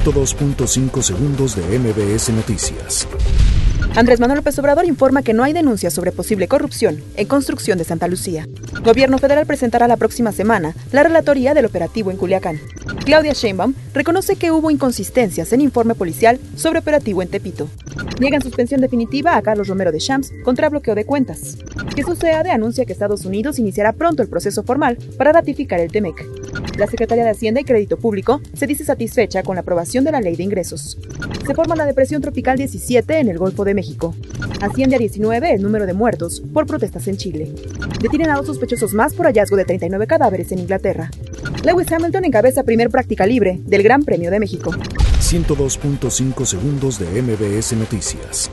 102.5 segundos de MBS Noticias. Andrés Manuel López Obrador informa que no hay denuncias sobre posible corrupción en construcción de Santa Lucía. Gobierno federal presentará la próxima semana la relatoría del operativo en Culiacán. Claudia Sheinbaum reconoce que hubo inconsistencias en informe policial sobre operativo en Tepito. Niegan suspensión definitiva a Carlos Romero de Champs contra bloqueo de cuentas. Jesús Seade anuncia que Estados Unidos iniciará pronto el proceso formal para ratificar el TEMEC. La Secretaría de Hacienda y Crédito Público se dice satisfecha con la aprobación de la Ley de Ingresos. Se forma la Depresión Tropical 17 en el Golfo de México. Asciende a 19 el número de muertos por protestas en Chile. Detienen a dos sospechosos más por hallazgo de 39 cadáveres en Inglaterra. Lewis Hamilton encabeza primer práctica libre del Gran Premio de México. 102.5 segundos de MBS Noticias.